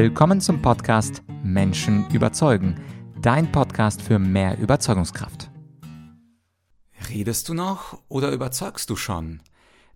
Willkommen zum Podcast Menschen überzeugen, dein Podcast für mehr Überzeugungskraft. Redest du noch oder überzeugst du schon?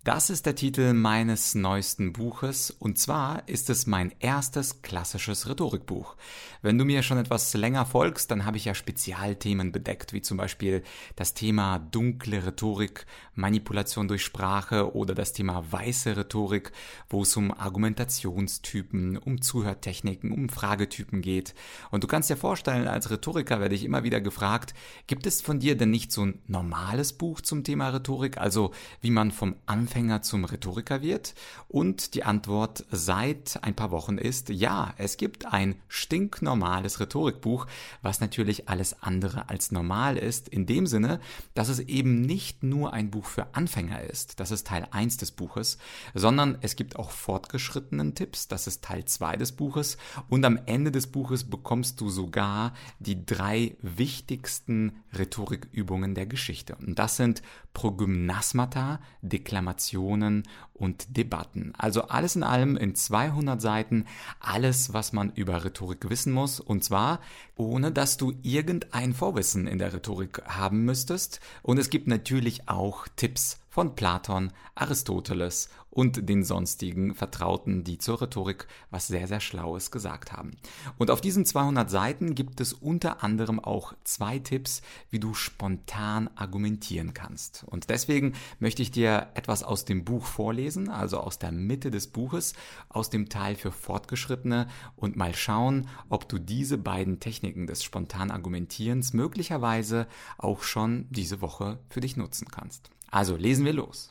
Das ist der Titel meines neuesten Buches und zwar ist es mein erstes klassisches Rhetorikbuch. Wenn du mir schon etwas länger folgst, dann habe ich ja Spezialthemen bedeckt, wie zum Beispiel das Thema dunkle Rhetorik, Manipulation durch Sprache oder das Thema weiße Rhetorik, wo es um Argumentationstypen, um Zuhörtechniken, um Fragetypen geht. Und du kannst dir vorstellen, als Rhetoriker werde ich immer wieder gefragt, gibt es von dir denn nicht so ein normales Buch zum Thema Rhetorik, also wie man vom Anfang Anfänger zum Rhetoriker wird? Und die Antwort seit ein paar Wochen ist, ja, es gibt ein stinknormales Rhetorikbuch, was natürlich alles andere als normal ist, in dem Sinne, dass es eben nicht nur ein Buch für Anfänger ist, das ist Teil 1 des Buches, sondern es gibt auch fortgeschrittenen Tipps, das ist Teil 2 des Buches und am Ende des Buches bekommst du sogar die drei wichtigsten Rhetorikübungen der Geschichte. Und das sind Progymnasmata, Deklamation, Informationen und Debatten. Also alles in allem in 200 Seiten alles, was man über Rhetorik wissen muss. Und zwar ohne, dass du irgendein Vorwissen in der Rhetorik haben müsstest. Und es gibt natürlich auch Tipps von Platon, Aristoteles und den sonstigen Vertrauten, die zur Rhetorik was sehr, sehr Schlaues gesagt haben. Und auf diesen 200 Seiten gibt es unter anderem auch zwei Tipps, wie du spontan argumentieren kannst. Und deswegen möchte ich dir etwas aus dem Buch vorlesen, also aus der Mitte des Buches, aus dem Teil für Fortgeschrittene und mal schauen, ob du diese beiden Techniken des spontan Argumentierens möglicherweise auch schon diese Woche für dich nutzen kannst. Also lesen wir los.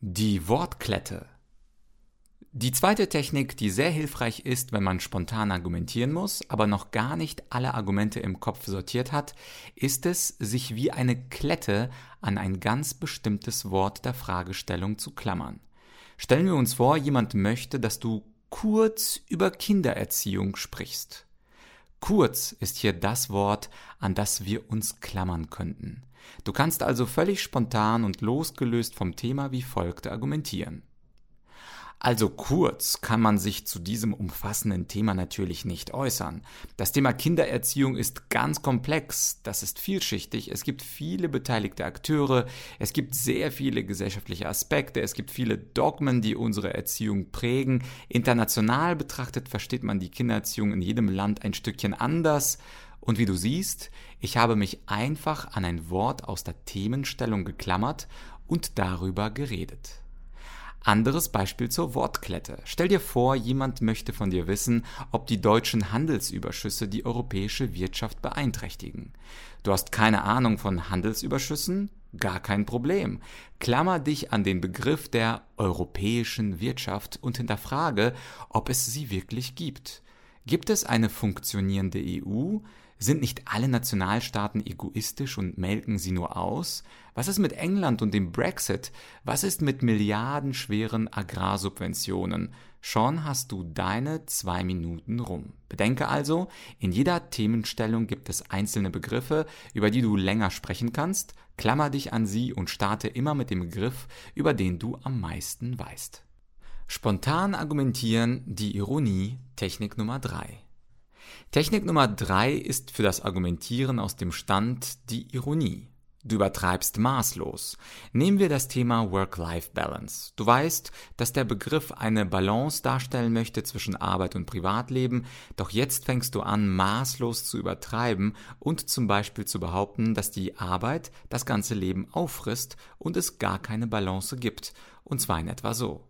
Die Wortklette. Die zweite Technik, die sehr hilfreich ist, wenn man spontan argumentieren muss, aber noch gar nicht alle Argumente im Kopf sortiert hat, ist es, sich wie eine Klette an ein ganz bestimmtes Wort der Fragestellung zu klammern. Stellen wir uns vor, jemand möchte, dass du kurz über Kindererziehung sprichst. Kurz ist hier das Wort, an das wir uns klammern könnten. Du kannst also völlig spontan und losgelöst vom Thema wie folgt argumentieren. Also kurz kann man sich zu diesem umfassenden Thema natürlich nicht äußern. Das Thema Kindererziehung ist ganz komplex, das ist vielschichtig, es gibt viele beteiligte Akteure, es gibt sehr viele gesellschaftliche Aspekte, es gibt viele Dogmen, die unsere Erziehung prägen. International betrachtet versteht man die Kindererziehung in jedem Land ein Stückchen anders. Und wie du siehst, ich habe mich einfach an ein Wort aus der Themenstellung geklammert und darüber geredet. Anderes Beispiel zur Wortklette. Stell dir vor, jemand möchte von dir wissen, ob die deutschen Handelsüberschüsse die europäische Wirtschaft beeinträchtigen. Du hast keine Ahnung von Handelsüberschüssen? Gar kein Problem. Klammer dich an den Begriff der europäischen Wirtschaft und hinterfrage, ob es sie wirklich gibt. Gibt es eine funktionierende EU? Sind nicht alle Nationalstaaten egoistisch und melken sie nur aus? Was ist mit England und dem Brexit? Was ist mit milliardenschweren Agrarsubventionen? Schon hast du deine zwei Minuten rum. Bedenke also, in jeder Themenstellung gibt es einzelne Begriffe, über die du länger sprechen kannst. Klammer dich an sie und starte immer mit dem Begriff, über den du am meisten weißt. Spontan argumentieren, die Ironie, Technik Nummer drei. Technik Nummer drei ist für das Argumentieren aus dem Stand die Ironie. Du übertreibst maßlos. Nehmen wir das Thema Work-Life-Balance. Du weißt, dass der Begriff eine Balance darstellen möchte zwischen Arbeit und Privatleben, doch jetzt fängst du an, maßlos zu übertreiben und zum Beispiel zu behaupten, dass die Arbeit das ganze Leben auffrisst und es gar keine Balance gibt. Und zwar in etwa so.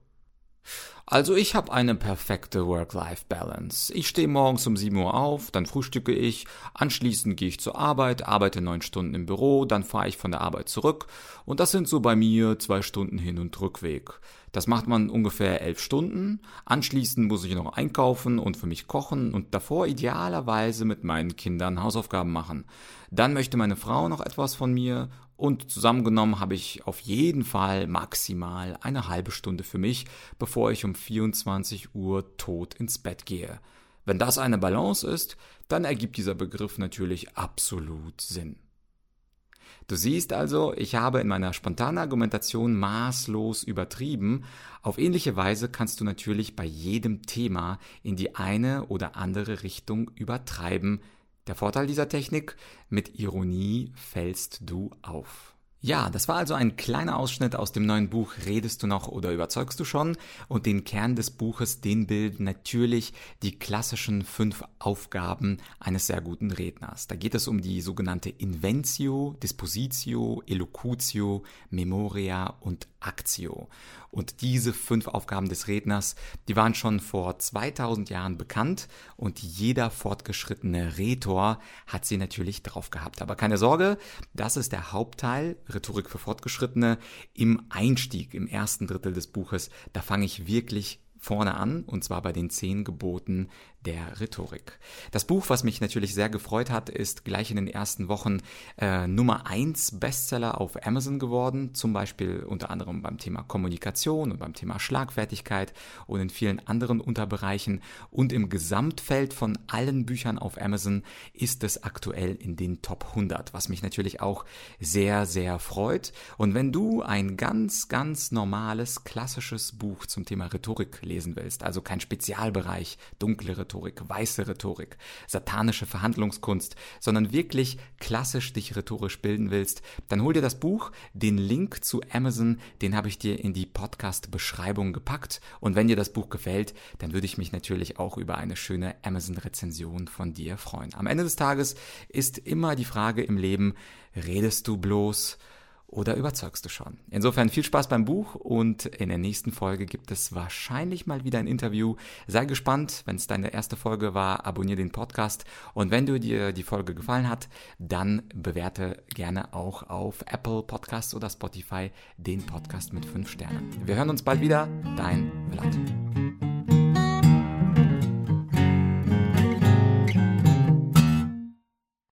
Also ich habe eine perfekte Work-Life-Balance. Ich stehe morgens um 7 Uhr auf, dann frühstücke ich, anschließend gehe ich zur Arbeit, arbeite neun Stunden im Büro, dann fahre ich von der Arbeit zurück und das sind so bei mir zwei Stunden Hin- und Rückweg. Das macht man ungefähr elf Stunden. Anschließend muss ich noch einkaufen und für mich kochen und davor idealerweise mit meinen Kindern Hausaufgaben machen. Dann möchte meine Frau noch etwas von mir und zusammengenommen habe ich auf jeden Fall maximal eine halbe Stunde für mich, bevor ich um 24 Uhr tot ins Bett gehe. Wenn das eine Balance ist, dann ergibt dieser Begriff natürlich absolut Sinn. Du siehst also, ich habe in meiner spontanen Argumentation maßlos übertrieben. Auf ähnliche Weise kannst du natürlich bei jedem Thema in die eine oder andere Richtung übertreiben. Der Vorteil dieser Technik, mit Ironie fällst du auf. Ja, das war also ein kleiner Ausschnitt aus dem neuen Buch Redest du noch oder überzeugst du schon? Und den Kern des Buches, den bilden natürlich die klassischen fünf Aufgaben eines sehr guten Redners. Da geht es um die sogenannte Inventio, Dispositio, Elocutio, Memoria und Actio. Und diese fünf Aufgaben des Redners, die waren schon vor 2000 Jahren bekannt und jeder fortgeschrittene Rhetor hat sie natürlich drauf gehabt. Aber keine Sorge, das ist der Hauptteil, Rhetorik für Fortgeschrittene, im Einstieg, im ersten Drittel des Buches. Da fange ich wirklich vorne an, und zwar bei den zehn Geboten der Rhetorik. Das Buch, was mich natürlich sehr gefreut hat, ist gleich in den ersten Wochen äh, Nummer eins Bestseller auf Amazon geworden, zum Beispiel unter anderem beim Thema Kommunikation und beim Thema Schlagfertigkeit und in vielen anderen Unterbereichen. Und im Gesamtfeld von allen Büchern auf Amazon ist es aktuell in den Top 100, was mich natürlich auch sehr, sehr freut. Und wenn du ein ganz, ganz normales, klassisches Buch zum Thema Rhetorik lesen willst, also kein Spezialbereich, dunkle Rhetorik, weiße Rhetorik, satanische Verhandlungskunst, sondern wirklich klassisch dich rhetorisch bilden willst, dann hol dir das Buch. Den Link zu Amazon, den habe ich dir in die Podcast-Beschreibung gepackt. Und wenn dir das Buch gefällt, dann würde ich mich natürlich auch über eine schöne Amazon-Rezension von dir freuen. Am Ende des Tages ist immer die Frage im Leben, redest du bloß? Oder überzeugst du schon? Insofern viel Spaß beim Buch und in der nächsten Folge gibt es wahrscheinlich mal wieder ein Interview. Sei gespannt, wenn es deine erste Folge war, abonniere den Podcast und wenn du dir die Folge gefallen hat, dann bewerte gerne auch auf Apple Podcasts oder Spotify den Podcast mit 5 Sternen. Wir hören uns bald wieder, dein Vlad.